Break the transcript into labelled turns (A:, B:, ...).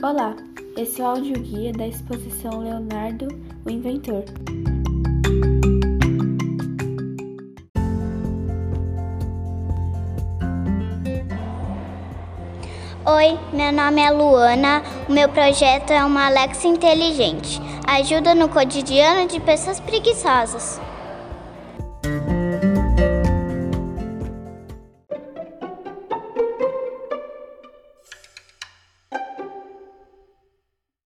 A: Olá, esse é o áudio guia da exposição Leonardo, o Inventor.
B: Oi, meu nome é Luana. O meu projeto é uma Alexa inteligente. Ajuda no cotidiano de pessoas preguiçosas.